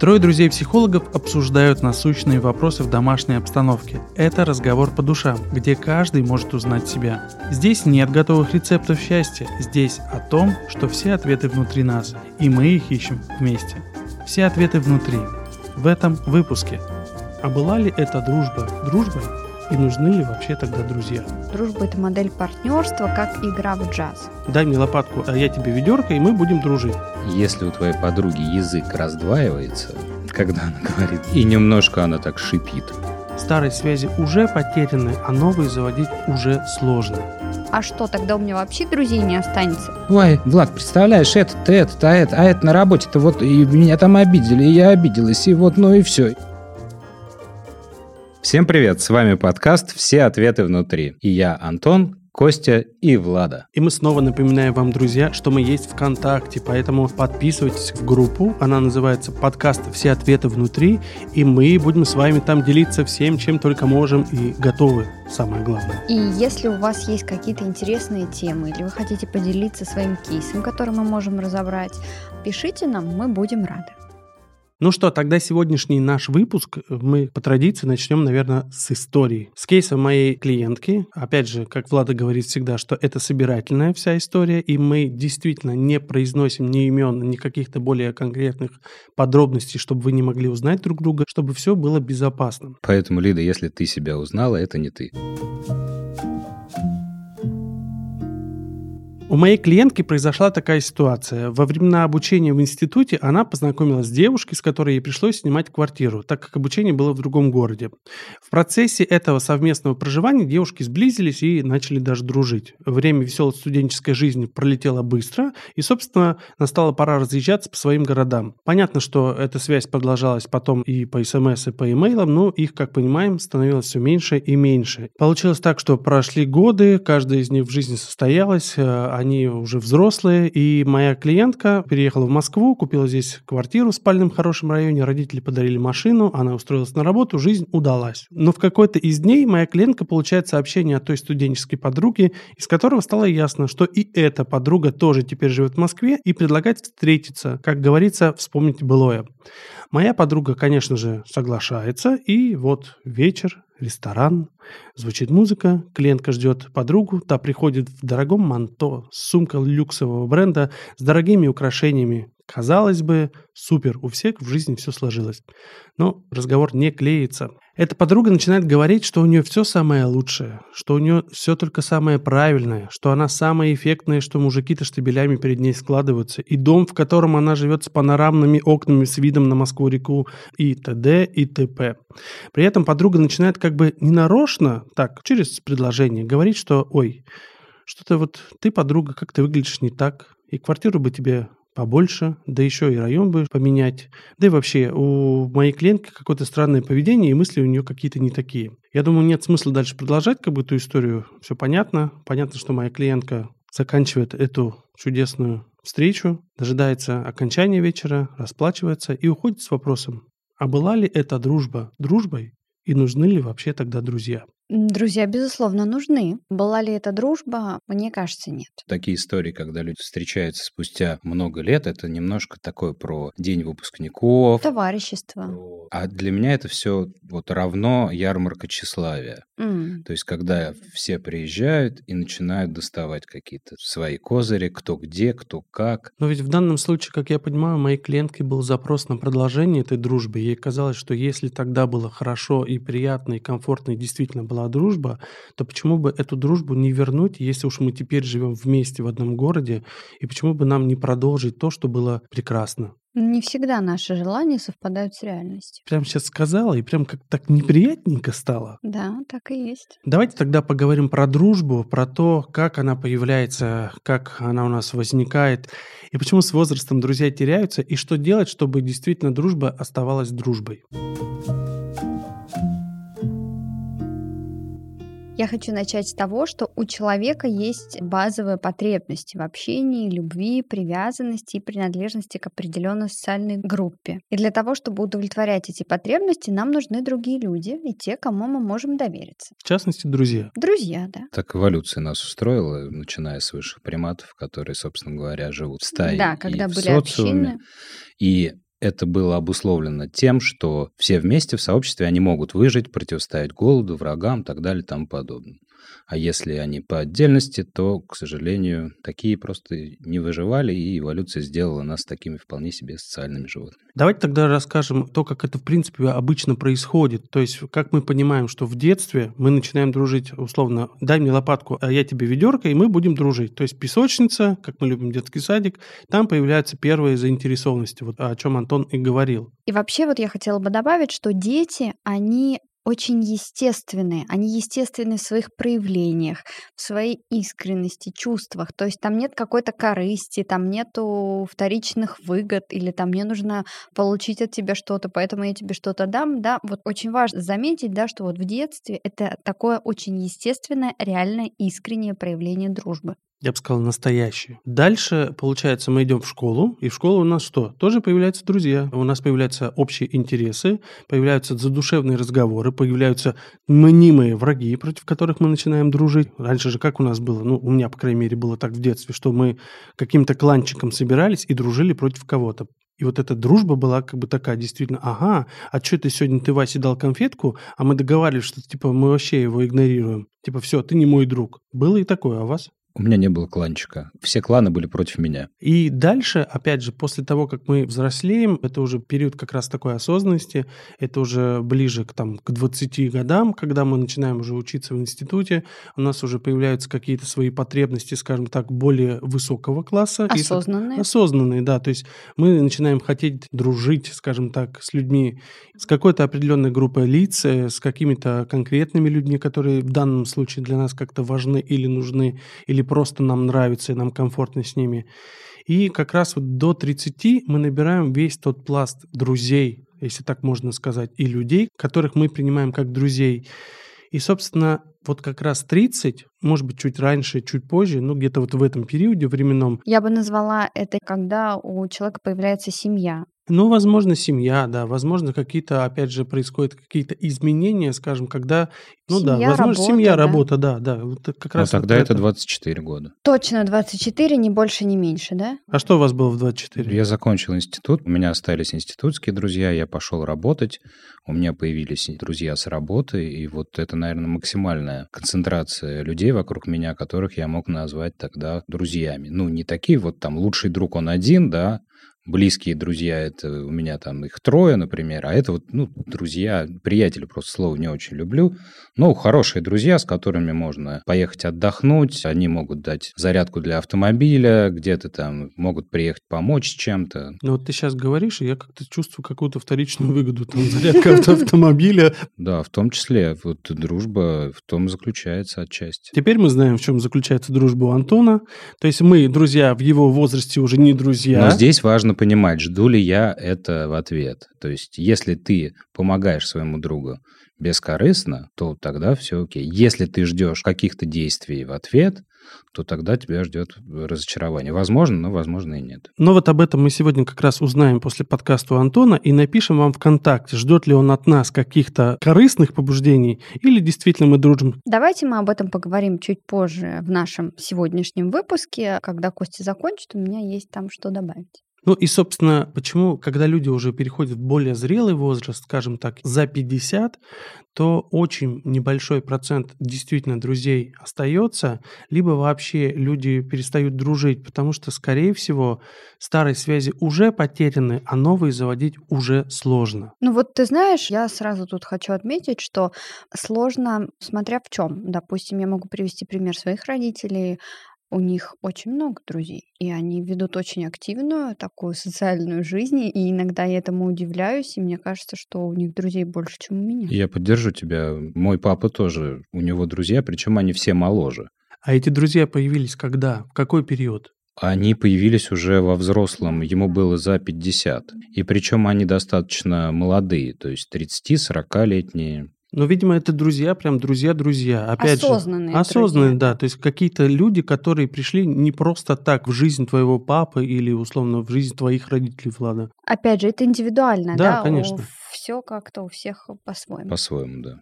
Трое друзей-психологов обсуждают насущные вопросы в домашней обстановке. Это разговор по душам, где каждый может узнать себя. Здесь нет готовых рецептов счастья, здесь о том, что все ответы внутри нас, и мы их ищем вместе. Все ответы внутри. В этом выпуске. А была ли это дружба дружбой? И нужны ли вообще тогда друзья? Дружба – это модель партнерства, как игра в джаз. Дай мне лопатку, а я тебе ведерко, и мы будем дружить. Если у твоей подруги язык раздваивается, когда она говорит, и немножко она так шипит, Старые связи уже потеряны, а новые заводить уже сложно. А что, тогда у меня вообще друзей не останется? Ой, Влад, представляешь, это-то, это-то, а это, а это на работе-то вот, и меня там обидели, и я обиделась, и вот, ну и все. Всем привет, с вами подкаст «Все ответы внутри». И я, Антон, Костя и Влада. И мы снова напоминаем вам, друзья, что мы есть ВКонтакте, поэтому подписывайтесь в группу. Она называется «Подкаст. Все ответы внутри», и мы будем с вами там делиться всем, чем только можем и готовы, самое главное. И если у вас есть какие-то интересные темы, или вы хотите поделиться своим кейсом, который мы можем разобрать, пишите нам, мы будем рады. Ну что, тогда сегодняшний наш выпуск мы по традиции начнем, наверное, с истории. С кейса моей клиентки. Опять же, как Влада говорит всегда, что это собирательная вся история, и мы действительно не произносим ни имен, ни каких-то более конкретных подробностей, чтобы вы не могли узнать друг друга, чтобы все было безопасно. Поэтому, Лида, если ты себя узнала, это не ты. У моей клиентки произошла такая ситуация. Во времена обучения в институте она познакомилась с девушкой, с которой ей пришлось снимать квартиру, так как обучение было в другом городе. В процессе этого совместного проживания девушки сблизились и начали даже дружить. Время веселой студенческой жизни пролетело быстро, и, собственно, настала пора разъезжаться по своим городам. Понятно, что эта связь продолжалась потом и по смс, и по имейлам, но их, как понимаем, становилось все меньше и меньше. Получилось так, что прошли годы, каждая из них в жизни состоялась, они уже взрослые, и моя клиентка переехала в Москву, купила здесь квартиру в спальном хорошем районе, родители подарили машину, она устроилась на работу, жизнь удалась. Но в какой-то из дней моя клиентка получает сообщение от той студенческой подруги, из которого стало ясно, что и эта подруга тоже теперь живет в Москве и предлагает встретиться, как говорится, вспомнить былое. Моя подруга, конечно же, соглашается, и вот вечер, ресторан, звучит музыка, клиентка ждет подругу, та приходит в дорогом манто, с сумкой люксового бренда, с дорогими украшениями. Казалось бы, супер, у всех в жизни все сложилось. Но разговор не клеится. Эта подруга начинает говорить, что у нее все самое лучшее, что у нее все только самое правильное, что она самая эффектная, что мужики-то штабелями перед ней складываются, и дом, в котором она живет с панорамными окнами с видом на Москву-реку и т.д. и т.п. При этом подруга начинает как бы ненарочно, так, через предложение, говорить, что «Ой, что-то вот ты, подруга, как ты выглядишь не так, и квартиру бы тебе побольше, да еще и район бы поменять. Да и вообще, у моей клиентки какое-то странное поведение, и мысли у нее какие-то не такие. Я думаю, нет смысла дальше продолжать как бы эту историю. Все понятно. Понятно, что моя клиентка заканчивает эту чудесную встречу, дожидается окончания вечера, расплачивается и уходит с вопросом, а была ли эта дружба дружбой и нужны ли вообще тогда друзья? Друзья, безусловно, нужны. Была ли это дружба? Мне кажется, нет. Такие истории, когда люди встречаются спустя много лет, это немножко такое про день выпускников. Товарищество. А для меня это все вот равно ярмарка тщеславия. М. То есть, когда все приезжают и начинают доставать какие-то свои козыри, кто где, кто как. Но ведь в данном случае, как я понимаю, моей клиенткой был запрос на продолжение этой дружбы. Ей казалось, что если тогда было хорошо и приятно, и комфортно, и действительно была дружба, то почему бы эту дружбу не вернуть, если уж мы теперь живем вместе в одном городе, и почему бы нам не продолжить то, что было прекрасно? Не всегда наши желания совпадают с реальностью. Прям сейчас сказала, и прям как так неприятненько стало. Да, так и есть. Давайте тогда поговорим про дружбу, про то, как она появляется, как она у нас возникает, и почему с возрастом друзья теряются, и что делать, чтобы действительно дружба оставалась дружбой. Я хочу начать с того, что у человека есть базовые потребности в общении, любви, привязанности и принадлежности к определенной социальной группе. И для того, чтобы удовлетворять эти потребности, нам нужны другие люди и те, кому мы можем довериться. В частности, друзья. Друзья, да. Так эволюция нас устроила, начиная с высших приматов, которые, собственно говоря, живут в стае Да, когда и в были социуме. общины. И это было обусловлено тем, что все вместе в сообществе они могут выжить, противостоять голоду, врагам, так далее и тому подобное. А если они по отдельности, то, к сожалению, такие просто не выживали, и эволюция сделала нас такими вполне себе социальными животными. Давайте тогда расскажем то, как это в принципе обычно происходит. То есть, как мы понимаем, что в детстве мы начинаем дружить, условно, дай мне лопатку, а я тебе ведерко, и мы будем дружить. То есть песочница, как мы любим детский садик, там появляются первые заинтересованности, вот о чем Антон и говорил. И вообще вот я хотела бы добавить, что дети, они очень естественные. Они естественны в своих проявлениях, в своей искренности, чувствах. То есть там нет какой-то корысти, там нету вторичных выгод, или там мне нужно получить от тебя что-то, поэтому я тебе что-то дам. Да, вот очень важно заметить, да, что вот в детстве это такое очень естественное, реальное, искреннее проявление дружбы. Я бы сказал, настоящие. Дальше, получается, мы идем в школу, и в школе у нас что? Тоже появляются друзья. У нас появляются общие интересы, появляются задушевные разговоры, появляются мнимые враги, против которых мы начинаем дружить. Раньше же как у нас было? Ну, у меня, по крайней мере, было так в детстве, что мы каким-то кланчиком собирались и дружили против кого-то. И вот эта дружба была как бы такая, действительно, ага, а что ты сегодня, ты Васе дал конфетку, а мы договаривались, что типа мы вообще его игнорируем. Типа, все, ты не мой друг. Было и такое, а у вас? У меня не было кланчика. Все кланы были против меня. И дальше, опять же, после того, как мы взрослеем, это уже период как раз такой осознанности, это уже ближе к, там, к 20 годам, когда мы начинаем уже учиться в институте, у нас уже появляются какие-то свои потребности, скажем так, более высокого класса. И, Осознанные. осознанные, да. То есть мы начинаем хотеть дружить, скажем так, с людьми, с какой-то определенной группой лиц, э, с какими-то конкретными людьми, которые в данном случае для нас как-то важны или нужны, или просто нам нравятся и нам комфортно с ними. И как раз вот до 30 мы набираем весь тот пласт друзей, если так можно сказать, и людей, которых мы принимаем как друзей. И, собственно, вот как раз 30, может быть, чуть раньше, чуть позже, ну, где-то вот в этом периоде временном, Я бы назвала это, когда у человека появляется семья. Ну, возможно, семья, да, возможно, какие-то, опять же, происходят какие-то изменения, скажем, когда, ну да, Семья, возможно, работа, семья, да. работа, да, да, вот как Но раз вот Ну, тогда это это. 24 года. Точно 24, ни больше, ни меньше, да? А что у вас было в 24? Я закончил институт, у меня остались институтские друзья, я пошел работать, у меня появились друзья с работы, и вот это, наверное, максимальная концентрация людей вокруг меня, которых я мог назвать тогда друзьями. Ну, не такие вот там лучший друг он один, да, близкие друзья, это у меня там их трое, например, а это вот, ну, друзья, приятели, просто слово не очень люблю, ну, хорошие друзья, с которыми можно поехать отдохнуть, они могут дать зарядку для автомобиля, где-то там могут приехать помочь чем-то. Ну вот ты сейчас говоришь, и я как-то чувствую какую-то вторичную выгоду, там, зарядка авто- автомобиля. Да, в том числе, вот дружба в том заключается отчасти. Теперь мы знаем, в чем заключается дружба у Антона. То есть мы, друзья, в его возрасте уже не друзья. Но здесь важно понимать, жду ли я это в ответ. То есть, если ты помогаешь своему другу бескорыстно, то тогда все окей. Если ты ждешь каких-то действий в ответ, то тогда тебя ждет разочарование. Возможно, но возможно и нет. Но вот об этом мы сегодня как раз узнаем после подкаста у Антона и напишем вам ВКонтакте, ждет ли он от нас каких-то корыстных побуждений или действительно мы дружим. Давайте мы об этом поговорим чуть позже в нашем сегодняшнем выпуске. Когда Костя закончит, у меня есть там что добавить. Ну и, собственно, почему, когда люди уже переходят в более зрелый возраст, скажем так, за 50, то очень небольшой процент действительно друзей остается, либо вообще люди перестают дружить, потому что, скорее всего, старые связи уже потеряны, а новые заводить уже сложно. Ну вот ты знаешь, я сразу тут хочу отметить, что сложно, смотря в чем. Допустим, я могу привести пример своих родителей. У них очень много друзей, и они ведут очень активную такую социальную жизнь, и иногда я этому удивляюсь, и мне кажется, что у них друзей больше, чем у меня. Я поддержу тебя. Мой папа тоже, у него друзья, причем они все моложе. А эти друзья появились когда? В какой период? Они появились уже во взрослом, ему было за 50. И причем они достаточно молодые, то есть 30-40-летние. Но, видимо, это друзья, прям друзья-друзья. Опять Осознанные же, осознанные, друзья. да. То есть какие-то люди, которые пришли не просто так в жизнь твоего папы или, условно, в жизнь твоих родителей, Влада. Опять же, это индивидуально, Да, да? конечно. Все как-то у всех по-своему. По-своему, да.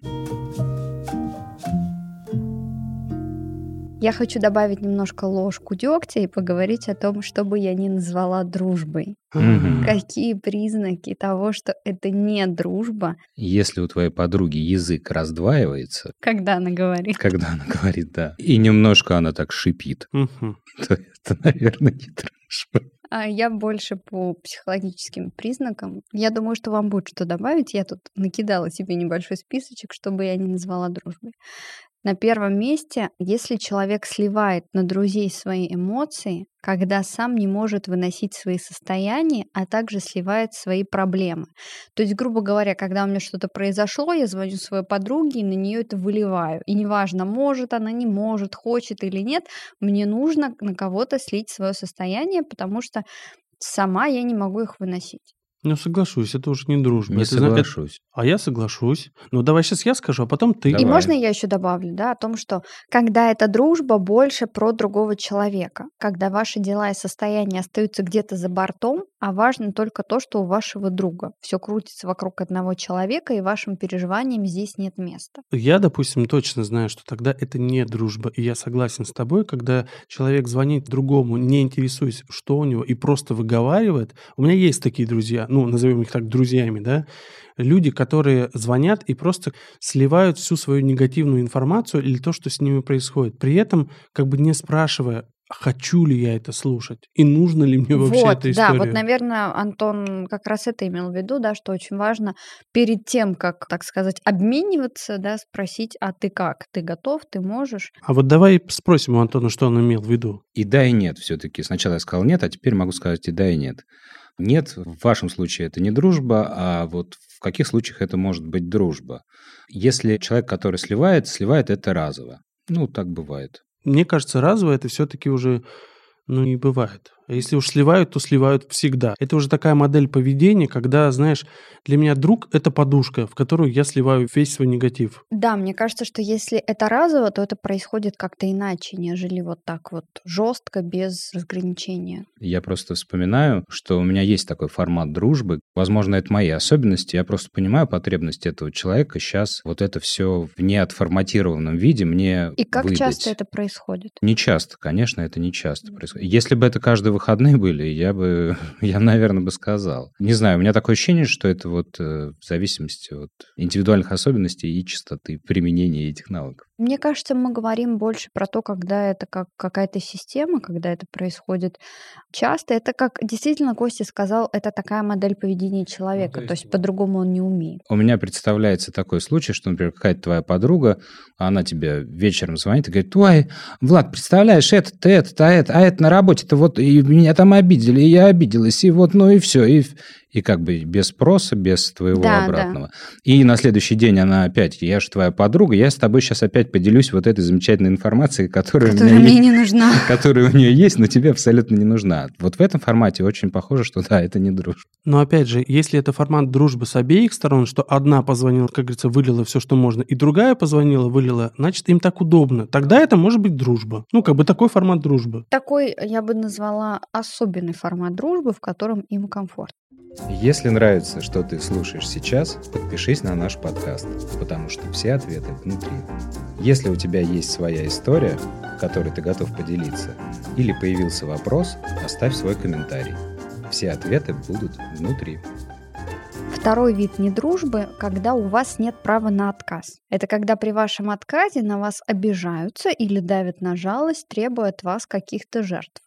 Я хочу добавить немножко ложку дегтя и поговорить о том, что бы я ни назвала дружбой. Мгм. Какие признаки того, что это не дружба, Если у твоей подруги язык раздваивается, когда она говорит. когда она говорит «да», и немножко она так шипит, Мгм. то это, наверное, не дружба. А я больше по психологическим признакам. Я думаю, что вам будет что добавить. Я тут накидала себе небольшой списочек, чтобы я не назвала дружбой. На первом месте, если человек сливает на друзей свои эмоции, когда сам не может выносить свои состояния, а также сливает свои проблемы. То есть, грубо говоря, когда у меня что-то произошло, я звоню своей подруге и на нее это выливаю. И неважно, может она, не может, хочет или нет, мне нужно на кого-то слить свое состояние, потому что сама я не могу их выносить. Ну, соглашусь, это уже не дружба. Не Это, зна- это- соглашусь. А я соглашусь. Ну, давай сейчас я скажу, а потом ты. И Давай. можно я еще добавлю, да, о том, что когда эта дружба больше про другого человека, когда ваши дела и состояния остаются где-то за бортом, а важно только то, что у вашего друга все крутится вокруг одного человека, и вашим переживаниям здесь нет места. Я, допустим, точно знаю, что тогда это не дружба. И я согласен с тобой, когда человек звонит другому, не интересуясь, что у него, и просто выговаривает. У меня есть такие друзья, ну, назовем их так друзьями, да, люди, которые звонят и просто сливают всю свою негативную информацию или то, что с ними происходит. При этом как бы не спрашивая, хочу ли я это слушать и нужно ли мне вообще вот, эта да, история. вот, наверное, Антон как раз это имел в виду, да, что очень важно перед тем, как, так сказать, обмениваться, да, спросить, а ты как, ты готов, ты можешь? А вот давай спросим у Антона, что он имел в виду. И да, и нет все-таки. Сначала я сказал нет, а теперь могу сказать и да, и нет. Нет, в вашем случае это не дружба, а вот в каких случаях это может быть дружба? Если человек, который сливает, сливает это разово. Ну, так бывает. Мне кажется, разово это все-таки уже ну, не бывает. А если уж сливают, то сливают всегда. Это уже такая модель поведения, когда, знаешь, для меня друг – это подушка, в которую я сливаю весь свой негатив. Да, мне кажется, что если это разово, то это происходит как-то иначе, нежели вот так вот жестко, без разграничения. Я просто вспоминаю, что у меня есть такой формат дружбы. Возможно, это мои особенности. Я просто понимаю потребность этого человека сейчас вот это все в неотформатированном виде мне И как выдать. часто это происходит? Не часто, конечно, это не часто происходит. Если бы это каждые выходные были, я бы, я, наверное, бы сказал. Не знаю, у меня такое ощущение, что это вот э, в зависимости от индивидуальных особенностей и частоты применения этих навыков. Мне кажется, мы говорим больше про то, когда это как какая-то система, когда это происходит часто. Это как действительно Костя сказал, это такая модель поведения человека, то то есть есть по-другому он не умеет. У меня представляется такой случай, что, например, какая-то твоя подруга, она тебе вечером звонит и говорит, ой, Влад, представляешь, это, а это, а это на работе-то вот, и меня там обидели, и я обиделась, и вот, ну и все, и, и как бы без спроса, без твоего Да, да. обратного. И на следующий день она опять, я же твоя подруга, я с тобой сейчас опять поделюсь вот этой замечательной информацией, которая, у меня Которая мне есть. не нужна. которая у нее есть, но тебе абсолютно не нужна. Вот в этом формате очень похоже, что да, это не дружба. Но опять же, если это формат дружбы с обеих сторон, что одна позвонила, как говорится, вылила все, что можно, и другая позвонила, вылила, значит, им так удобно. Тогда это может быть дружба. Ну, как бы такой формат дружбы. Такой, я бы назвала, особенный формат дружбы, в котором им комфортно. Если нравится, что ты слушаешь сейчас, подпишись на наш подкаст, потому что все ответы внутри. Если у тебя есть своя история, которой ты готов поделиться, или появился вопрос, оставь свой комментарий. Все ответы будут внутри. Второй вид недружбы, когда у вас нет права на отказ. Это когда при вашем отказе на вас обижаются или давят на жалость, требуя от вас каких-то жертв.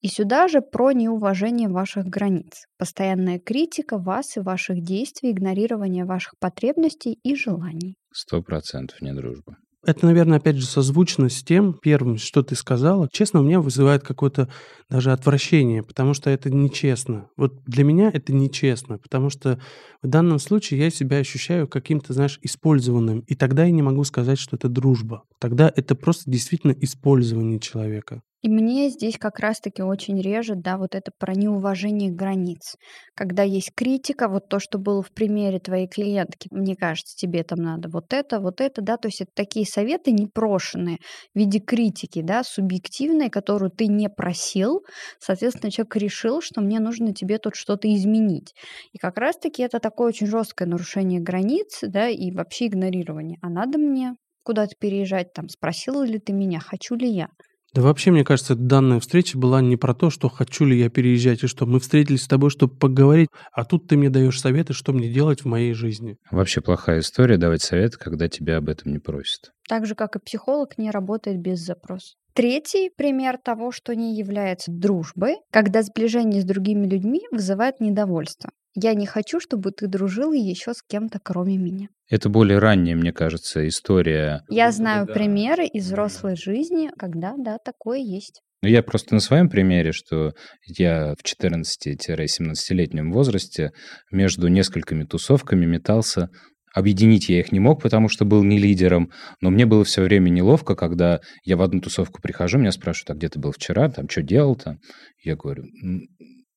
И сюда же про неуважение ваших границ, постоянная критика вас и ваших действий, игнорирование ваших потребностей и желаний. Сто процентов не дружба. Это, наверное, опять же созвучно с тем первым, что ты сказала. Честно, у меня вызывает какое-то даже отвращение, потому что это нечестно. Вот для меня это нечестно, потому что в данном случае я себя ощущаю каким-то, знаешь, использованным. И тогда я не могу сказать, что это дружба. Тогда это просто действительно использование человека. И мне здесь как раз-таки очень режет, да, вот это про неуважение границ. Когда есть критика, вот то, что было в примере твоей клиентки, мне кажется, тебе там надо вот это, вот это, да, то есть это такие советы непрошенные в виде критики, да, субъективной, которую ты не просил, соответственно, человек решил, что мне нужно тебе тут что-то изменить. И как раз-таки это такое очень жесткое нарушение границ, да, и вообще игнорирование. А надо мне куда-то переезжать, там, спросила ли ты меня, хочу ли я. Да вообще, мне кажется, данная встреча была не про то, что хочу ли я переезжать и что. Мы встретились с тобой, чтобы поговорить, а тут ты мне даешь советы, что мне делать в моей жизни. Вообще плохая история давать советы, когда тебя об этом не просят. Так же, как и психолог не работает без запроса. Третий пример того, что не является дружбой, когда сближение с другими людьми вызывает недовольство. Я не хочу, чтобы ты дружил еще с кем-то, кроме меня. Это более ранняя, мне кажется, история. Я знаю да. примеры из взрослой жизни, когда, да, такое есть. Ну, я просто на своем примере, что я в 14-17-летнем возрасте между несколькими тусовками метался. Объединить я их не мог, потому что был не лидером, но мне было все время неловко, когда я в одну тусовку прихожу, меня спрашивают, а где ты был вчера, там, что делал-то? Я говорю,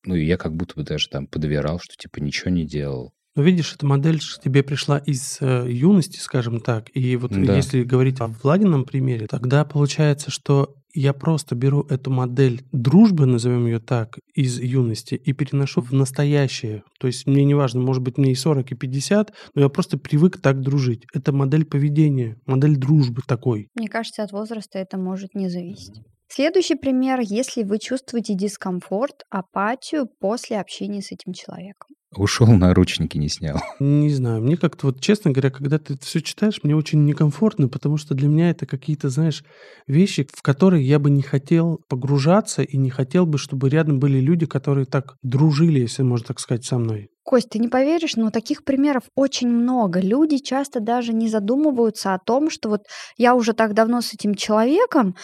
ну, и я как будто бы даже там подоверал, что типа ничего не делал. Ну, видишь, эта модель тебе пришла из э, юности, скажем так. И вот да. если говорить о Владином примере, тогда получается, что я просто беру эту модель дружбы, назовем ее так, из юности и переношу в настоящее. То есть мне не важно, может быть, мне и 40, и 50, но я просто привык так дружить. Это модель поведения, модель дружбы такой. Мне кажется, от возраста это может не зависеть. Следующий пример, если вы чувствуете дискомфорт, апатию после общения с этим человеком. Ушел, наручники не снял. Не знаю, мне как-то вот, честно говоря, когда ты все читаешь, мне очень некомфортно, потому что для меня это какие-то, знаешь, вещи, в которые я бы не хотел погружаться и не хотел бы, чтобы рядом были люди, которые так дружили, если можно так сказать, со мной. Кость, ты не поверишь, но таких примеров очень много. Люди часто даже не задумываются о том, что вот я уже так давно с этим человеком,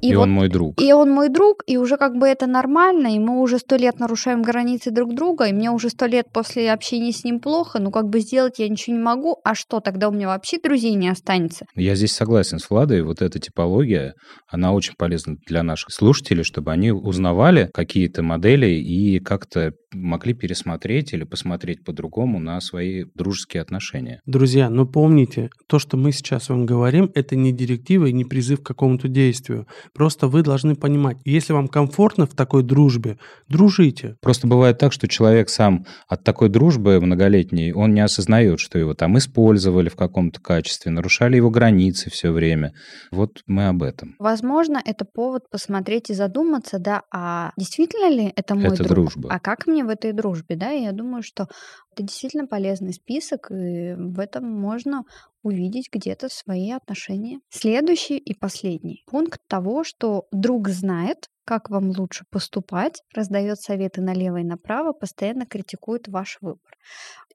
и, и вот, он мой друг. И он мой друг, и уже как бы это нормально, и мы уже сто лет нарушаем границы друг друга, и мне уже сто лет после общения с ним плохо, ну как бы сделать я ничего не могу, а что, тогда у меня вообще друзей не останется? Я здесь согласен с Владой, вот эта типология, она очень полезна для наших слушателей, чтобы они узнавали какие-то модели и как-то могли пересмотреть или посмотреть по-другому на свои дружеские отношения. Друзья, но помните, то, что мы сейчас вам говорим, это не директива и не призыв к какому-то действию. Просто вы должны понимать, если вам комфортно в такой дружбе, дружите. Просто бывает так, что человек сам от такой дружбы многолетней, он не осознает, что его там использовали в каком-то качестве, нарушали его границы все время. Вот мы об этом. Возможно, это повод посмотреть и задуматься, да, а действительно ли это мой это друг? дружба. А как мне в этой дружбе, да? И я думаю, что это действительно полезный список, и в этом можно увидеть где-то свои отношения. Следующий и последний пункт того, что друг знает, как вам лучше поступать, раздает советы налево и направо, постоянно критикует ваш выбор.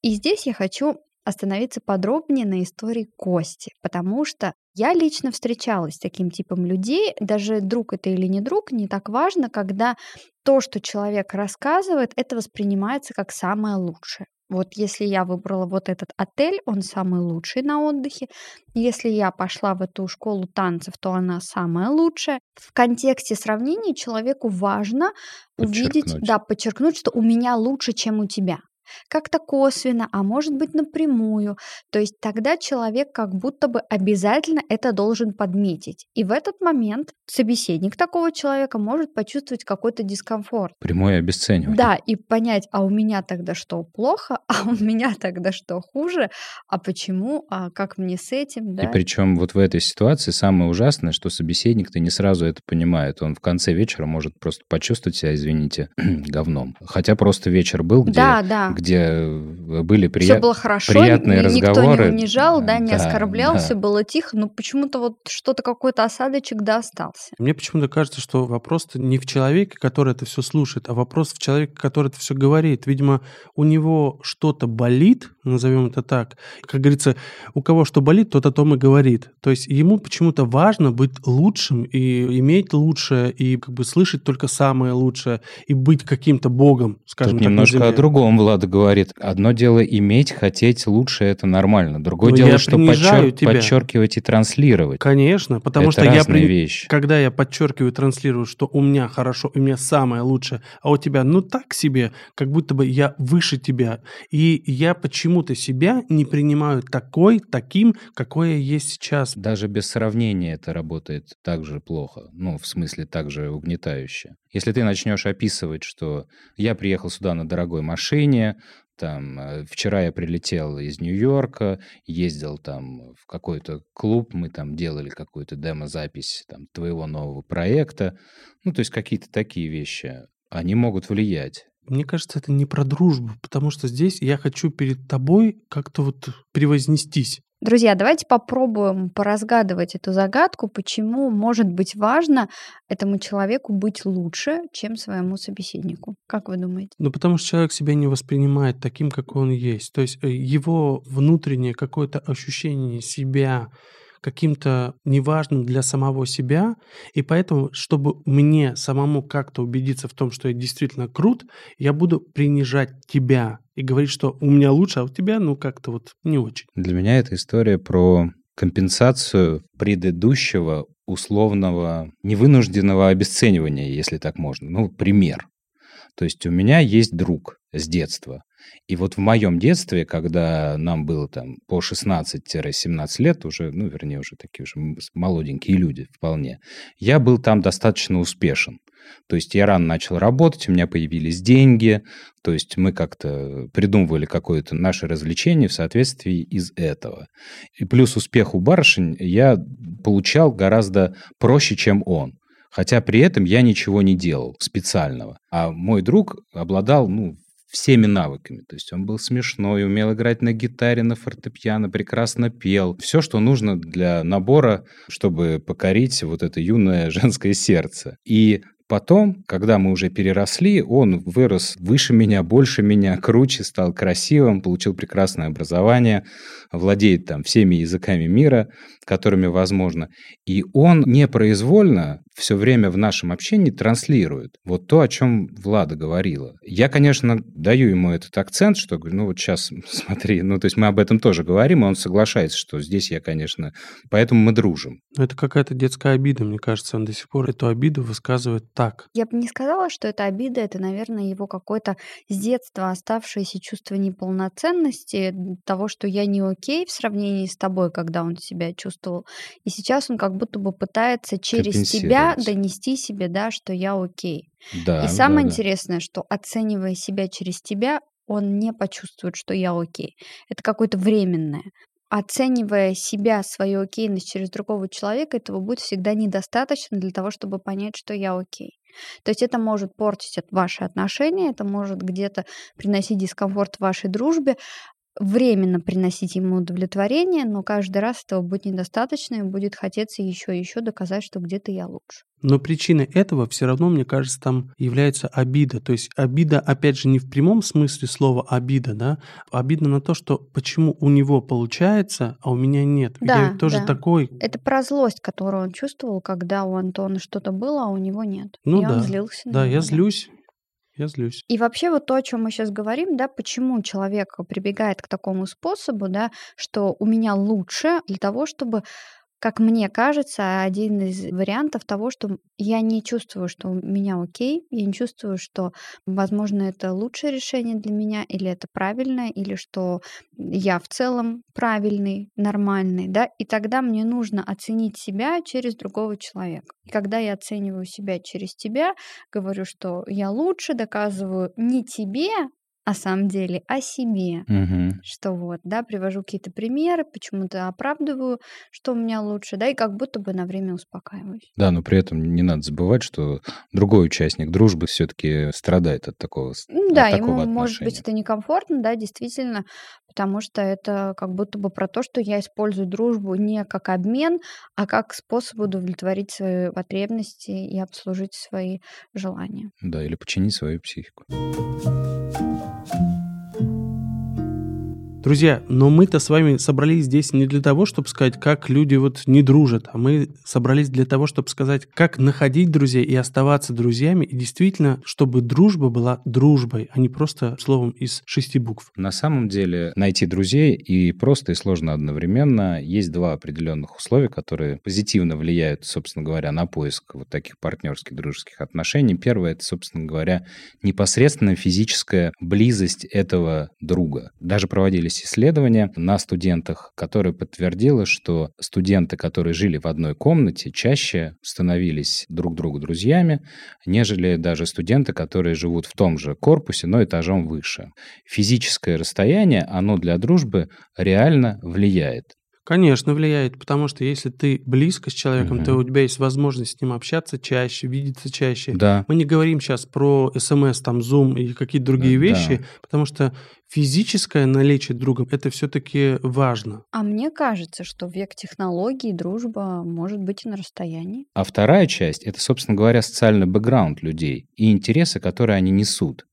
И здесь я хочу остановиться подробнее на истории Кости, потому что я лично встречалась с таким типом людей, даже друг это или не друг, не так важно, когда то, что человек рассказывает, это воспринимается как самое лучшее. Вот если я выбрала вот этот отель, он самый лучший на отдыхе. Если я пошла в эту школу танцев, то она самая лучшая. В контексте сравнения человеку важно увидеть, да, подчеркнуть, что у меня лучше, чем у тебя как-то косвенно, а может быть напрямую. То есть тогда человек как будто бы обязательно это должен подметить. И в этот момент собеседник такого человека может почувствовать какой-то дискомфорт. Прямое обесценивание. Да, и понять, а у меня тогда что плохо, а у меня тогда что хуже, а почему, а как мне с этим, да. И причем вот в этой ситуации самое ужасное, что собеседник-то не сразу это понимает. Он в конце вечера может просто почувствовать себя, извините, говном. Хотя просто вечер был, где, да, да где э, были прия... Все было хорошо, приятные никто разговоры. не унижал, да, не да, оскорблял, да. все было тихо, но почему-то вот что-то, какой-то осадочек да остался. Мне почему-то кажется, что вопрос не в человеке, который это все слушает, а вопрос в человеке, который это все говорит. Видимо, у него что-то болит назовем это так. Как говорится, у кого что болит, тот о том и говорит. То есть ему почему-то важно быть лучшим и иметь лучшее, и как бы слышать только самое лучшее, и быть каким-то богом, скажем Тут так, немножко о другом Влада говорит. Одно дело иметь, хотеть лучше, это нормально. Другое Но дело, я что подчер- тебя. подчеркивать и транслировать. Конечно, потому это что я при- вещи. когда я подчеркиваю, транслирую, что у меня хорошо, у меня самое лучшее, а у тебя ну так себе, как будто бы я выше тебя. И я почему-то себя не принимаю такой, таким, какой я есть сейчас. Даже без сравнения это работает так же плохо. Ну, в смысле, так же угнетающе. Если ты начнешь описывать, что я приехал сюда на дорогой машине, там, э, вчера я прилетел из Нью-Йорка, ездил там в какой-то клуб, мы там делали какую-то демозапись там, твоего нового проекта. Ну, то есть какие-то такие вещи, они могут влиять. Мне кажется, это не про дружбу, потому что здесь я хочу перед тобой как-то вот превознестись. Друзья, давайте попробуем поразгадывать эту загадку, почему может быть важно этому человеку быть лучше, чем своему собеседнику. Как вы думаете? Ну, потому что человек себя не воспринимает таким, какой он есть. То есть э, его внутреннее какое-то ощущение себя каким-то неважным для самого себя, и поэтому, чтобы мне самому как-то убедиться в том, что я действительно крут, я буду принижать тебя и говорить, что у меня лучше, а у тебя, ну, как-то вот не очень. Для меня это история про компенсацию предыдущего условного невынужденного обесценивания, если так можно. Ну, пример. То есть у меня есть друг с детства. И вот в моем детстве, когда нам было там по 16-17 лет, уже, ну, вернее, уже такие уже молоденькие люди вполне, я был там достаточно успешен. То есть я рано начал работать, у меня появились деньги, то есть мы как-то придумывали какое-то наше развлечение в соответствии из этого. И плюс успех у барышень я получал гораздо проще, чем он. Хотя при этом я ничего не делал специального. А мой друг обладал, ну, всеми навыками. То есть он был смешной, умел играть на гитаре, на фортепиано, прекрасно пел. Все, что нужно для набора, чтобы покорить вот это юное женское сердце. И Потом, когда мы уже переросли, он вырос выше меня, больше меня, круче, стал красивым, получил прекрасное образование, владеет там всеми языками мира, которыми возможно. И он непроизвольно все время в нашем общении транслирует вот то, о чем Влада говорила. Я, конечно, даю ему этот акцент, что говорю, ну вот сейчас смотри, ну то есть мы об этом тоже говорим, и он соглашается, что здесь я, конечно, поэтому мы дружим. Это какая-то детская обида, мне кажется, он до сих пор эту обиду высказывает так. Я бы не сказала, что это обида, это, наверное, его какое-то с детства оставшееся чувство неполноценности, того, что я не окей в сравнении с тобой, когда он себя чувствовал. И сейчас он как будто бы пытается через тебя Компенсировать. донести себе, да, что я окей. Да, И самое да, да. интересное, что оценивая себя через тебя, он не почувствует, что я окей. Это какое-то временное. Оценивая себя, свою окейность через другого человека, этого будет всегда недостаточно для того, чтобы понять, что я окей. То есть это может портить ваши отношения, это может где-то приносить дискомфорт вашей дружбе, временно приносить ему удовлетворение, но каждый раз этого будет недостаточно, и будет хотеться еще и еще доказать, что где-то я лучше. Но причиной этого все равно, мне кажется, там является обида. То есть обида, опять же, не в прямом смысле слова обида, да, а обидно на то, что почему у него получается, а у меня нет. Да, я тоже да. такой. Это про злость, которую он чувствовал, когда у Антона что-то было, а у него нет. Ну и да, он злился на Да, него, я злюсь. Я злюсь. И вообще вот то, о чем мы сейчас говорим, да, почему человек прибегает к такому способу, да, что у меня лучше для того, чтобы как мне кажется, один из вариантов того, что я не чувствую, что у меня окей, я не чувствую, что, возможно, это лучшее решение для меня, или это правильное, или что я в целом правильный, нормальный, да, и тогда мне нужно оценить себя через другого человека. И когда я оцениваю себя через тебя, говорю, что я лучше, доказываю не тебе, о самом деле о себе. Мгм. Что вот, да, привожу какие-то примеры, почему-то оправдываю, что у меня лучше, да, и как будто бы на время успокаиваюсь. Да, но при этом не надо забывать, что другой участник дружбы все-таки страдает от такого, М, от Да, такого ему может быть отношения. это некомфортно, да, действительно, потому что это как будто бы про то, что я использую дружбу не как обмен, а как способ удовлетворить свои потребности и обслужить свои желания. Да, или починить свою психику. Друзья, но мы-то с вами собрались здесь не для того, чтобы сказать, как люди вот не дружат, а мы собрались для того, чтобы сказать, как находить друзей и оставаться друзьями, и действительно, чтобы дружба была дружбой, а не просто словом из шести букв. На самом деле найти друзей и просто, и сложно одновременно. Есть два определенных условия, которые позитивно влияют, собственно говоря, на поиск вот таких партнерских дружеских отношений. Первое, это, собственно говоря, непосредственная физическая близость этого друга. Даже проводились проводились исследования на студентах, которые подтвердило, что студенты, которые жили в одной комнате, чаще становились друг другу друзьями, нежели даже студенты, которые живут в том же корпусе, но этажом выше. Физическое расстояние, оно для дружбы реально влияет. Конечно, влияет, потому что если ты близко с человеком, Мгм. то у тебя есть возможность с ним общаться чаще, видеться чаще. Да. Мы не говорим сейчас про СМС, там, Zoom и какие-то другие Да. вещи, потому что физическое наличие друга – это все-таки важно. А мне кажется, что в век технологий дружба может быть и на расстоянии. А вторая часть — это, собственно говоря, социальный бэкграунд людей и интересы, которые они несут.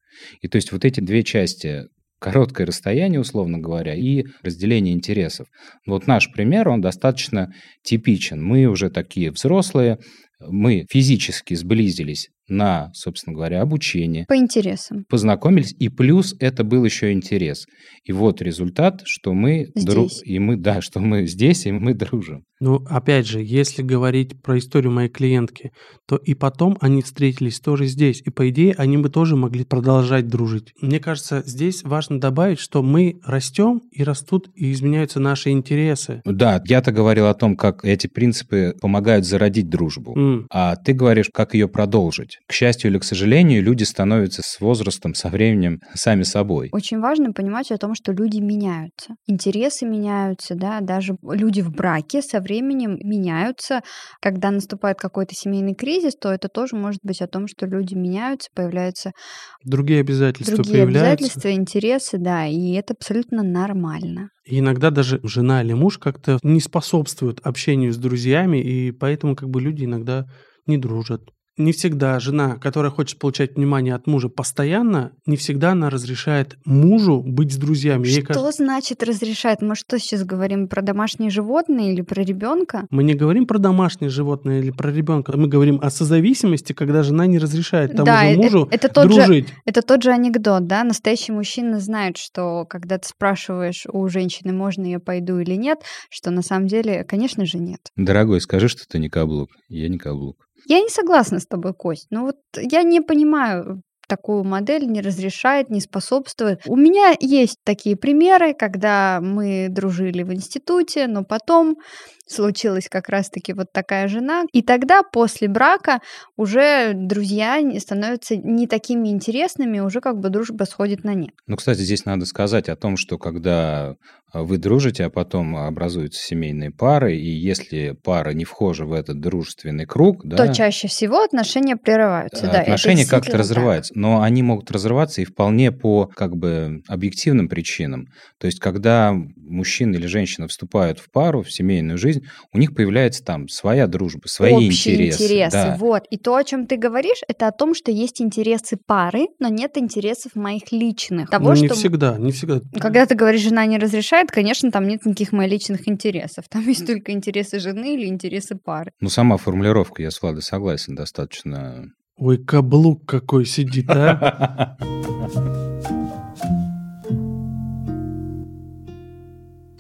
И то есть вот эти две части короткое расстояние, условно говоря, и разделение интересов. Вот наш пример, он достаточно типичен. Мы уже такие взрослые, мы физически сблизились на, собственно говоря, обучение, По интересам. познакомились, и плюс это был еще интерес. И вот результат, что мы дру- Здесь. и мы, да, что мы здесь, и мы дружим. Ну, опять же, если говорить про историю моей клиентки, то и потом они встретились тоже здесь. И, по идее, они бы тоже могли продолжать дружить. Мне кажется, здесь важно добавить, что мы растем, и растут, и изменяются наши интересы. Да, я-то говорил о том, как эти принципы помогают зародить дружбу. М. А ты говоришь, как ее продолжить. К счастью или к сожалению, люди становятся с возрастом, со временем сами собой. Очень важно понимать о том, что люди меняются. Интересы меняются, да, даже люди в браке со временем меняются. Когда наступает какой-то семейный кризис, то это тоже может быть о том, что люди меняются, появляются Другие обязательства другие появляются. обязательства, интересы, да, и это абсолютно нормально. И иногда даже жена или муж как-то не способствуют общению с друзьями, и поэтому как бы люди иногда не дружат. Не всегда жена, которая хочет получать внимание от мужа постоянно, не всегда она разрешает мужу быть с друзьями. Ей Что кажется- значит разрешает? Мы что сейчас говорим про домашние животные или про ребенка? Мы не говорим про домашнее животное или про ребенка, мы говорим о созависимости, когда жена не разрешает тому Да, же э- мужу это тот же- дружить. Это тот же анекдот, да? Настоящий мужчина знает, что когда ты спрашиваешь у женщины, можно я пойду или нет, что на самом деле, конечно же, нет. Дорогой, скажи, что ты не каблук. Я не каблук. Я не согласна с тобой, Кость. Ну вот я не понимаю такую модель, не разрешает, не способствует. У меня есть такие примеры, когда мы дружили в институте, но потом случилась как раз-таки вот такая жена. И тогда после брака уже друзья становятся не такими интересными, уже как бы дружба сходит на нет. Ну, кстати, здесь надо сказать о том, что когда вы дружите, а потом образуются семейные пары, и если пара не вхожа в этот дружественный круг, да, То чаще всего отношения прерываются. э, да, это отношения как-то действительно так. разрываются. Но они могут разрываться и вполне по как бы объективным причинам. То есть, когда мужчина или женщина вступают в пару, в семейную жизнь, у них появляется там своя дружба, свои общие интересы. интересы. да. Вот. И то, о чем ты говоришь, это о том, что есть интересы пары, но нет интересов моих личных. Того, Но не что всегда, не всегда. когда ты говоришь, жена не разрешает, конечно, там нет никаких моих личных интересов. Там есть только интересы жены или интересы пары. Ну, сама формулировка, я с Владой согласен, достаточно... Ой, каблук какой сидит, а?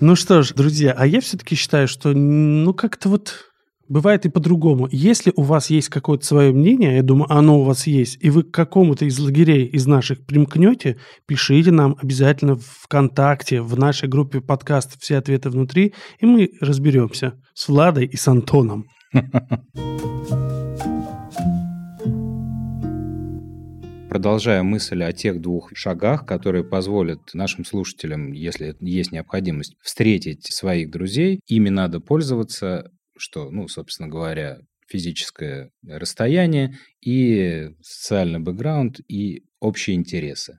Ну что ж, друзья, а я все-таки считаю, что ну как-то вот бывает и по-другому. Если у вас есть какое-то свое мнение, я думаю, оно у вас есть, и вы к какому-то из лагерей из наших примкнете, пишите нам обязательно в ВКонтакте, в нашей группе подкаст «Все ответы внутри», и мы разберемся с Владой и с Антоном. Продолжая мысль о тех двух шагах, которые позволят нашим слушателям, если есть необходимость, встретить своих друзей, ими надо пользоваться, что, ну, собственно говоря, физическое расстояние и социальный бэкграунд и общие интересы.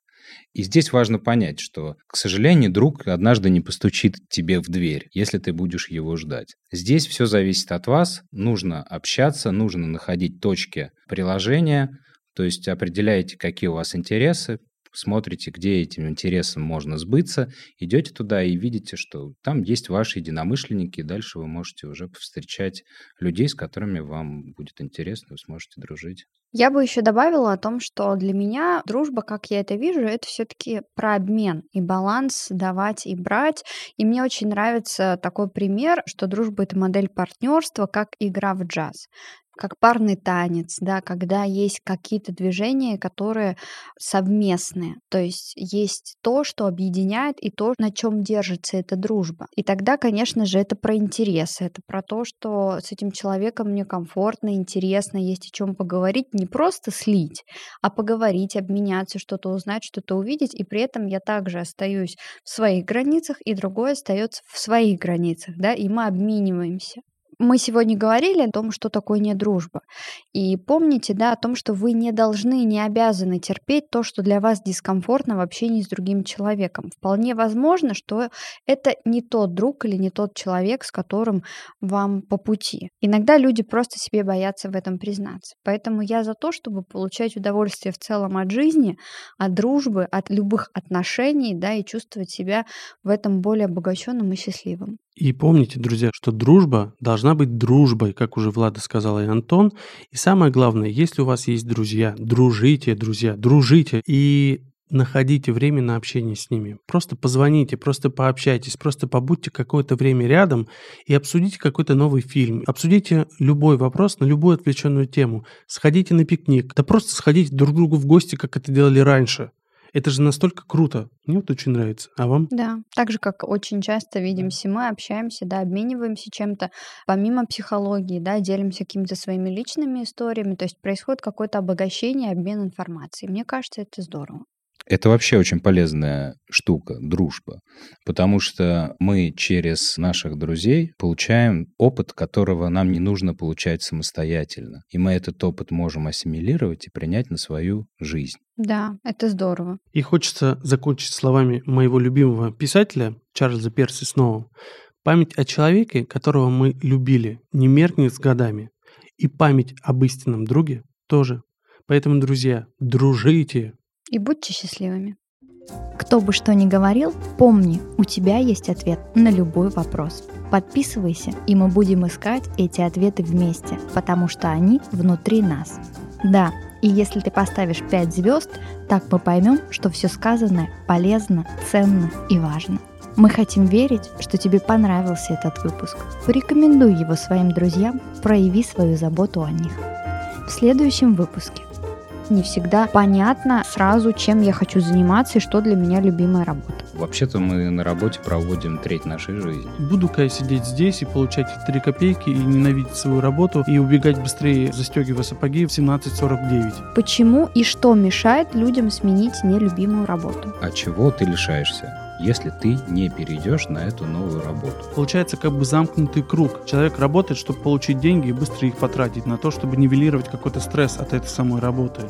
И здесь важно понять, что, к сожалению, друг однажды не постучит тебе в дверь, если ты будешь его ждать. Здесь все зависит от вас, нужно общаться, нужно находить точки приложения, то есть определяете, какие у вас интересы, смотрите, где этим интересом можно сбыться, идете туда и видите, что там есть ваши единомышленники, и дальше вы можете уже встречать людей, с которыми вам будет интересно, вы сможете дружить. Я бы еще добавила о том, что для меня дружба, как я это вижу, это все-таки про обмен и баланс давать и брать. И мне очень нравится такой пример, что дружба это модель партнерства, как игра в джаз как парный танец, да, когда есть какие-то движения, которые совместные. То есть есть то, что объединяет, и то, на чем держится эта дружба. И тогда, конечно же, это про интересы, это про то, что с этим человеком мне комфортно, интересно, есть о чем поговорить, не просто слить, а поговорить, обменяться, что-то узнать, что-то увидеть, и при этом я также остаюсь в своих границах, и другой остается в своих границах, да, и мы обмениваемся мы сегодня говорили о том, что такое не дружба. И помните, да, о том, что вы не должны, не обязаны терпеть то, что для вас дискомфортно в общении с другим человеком. Вполне возможно, что это не тот друг или не тот человек, с которым вам по пути. Иногда люди просто себе боятся в этом признаться. Поэтому я за то, чтобы получать удовольствие в целом от жизни, от дружбы, от любых отношений, да, и чувствовать себя в этом более обогащенным и счастливым. И помните, друзья, что дружба должна быть дружбой, как уже Влада сказала и Антон. И самое главное, если у вас есть друзья, дружите, друзья, дружите. И находите время на общение с ними. Просто позвоните, просто пообщайтесь, просто побудьте какое-то время рядом и обсудите какой-то новый фильм. Обсудите любой вопрос на любую отвлеченную тему. Сходите на пикник. Да просто сходите друг к другу в гости, как это делали раньше. Это же настолько круто. Мне вот очень нравится. А вам? Да, так же, как очень часто видимся мы, общаемся, да, обмениваемся чем-то, помимо психологии, да, делимся какими-то своими личными историями, то есть происходит какое-то обогащение, обмен информацией. Мне кажется, это здорово. Это вообще очень полезная штука, дружба, потому что мы через наших друзей получаем опыт, которого нам не нужно получать самостоятельно. И мы этот опыт можем ассимилировать и принять на свою жизнь. Да, это здорово. И хочется закончить словами моего любимого писателя Чарльза Перси Сноу. Память о человеке, которого мы любили, не меркнет с годами. И память об истинном друге тоже. Поэтому, друзья, дружите, и будьте счастливыми. Кто бы что ни говорил, помни, у тебя есть ответ на любой вопрос. Подписывайся, и мы будем искать эти ответы вместе, потому что они внутри нас. Да, и если ты поставишь 5 звезд, так мы поймем, что все сказанное полезно, ценно и важно. Мы хотим верить, что тебе понравился этот выпуск. Порекомендуй его своим друзьям, прояви свою заботу о них. В следующем выпуске не всегда понятно сразу, чем я хочу заниматься и что для меня любимая работа. Вообще-то мы на работе проводим треть нашей жизни. Буду-ка я сидеть здесь и получать три копейки и ненавидеть свою работу и убегать быстрее, застегивая сапоги в 17.49. Почему и что мешает людям сменить нелюбимую работу? А чего ты лишаешься? Если ты не перейдешь на эту новую работу. Получается как бы замкнутый круг. Человек работает, чтобы получить деньги и быстро их потратить на то, чтобы нивелировать какой-то стресс от этой самой работы.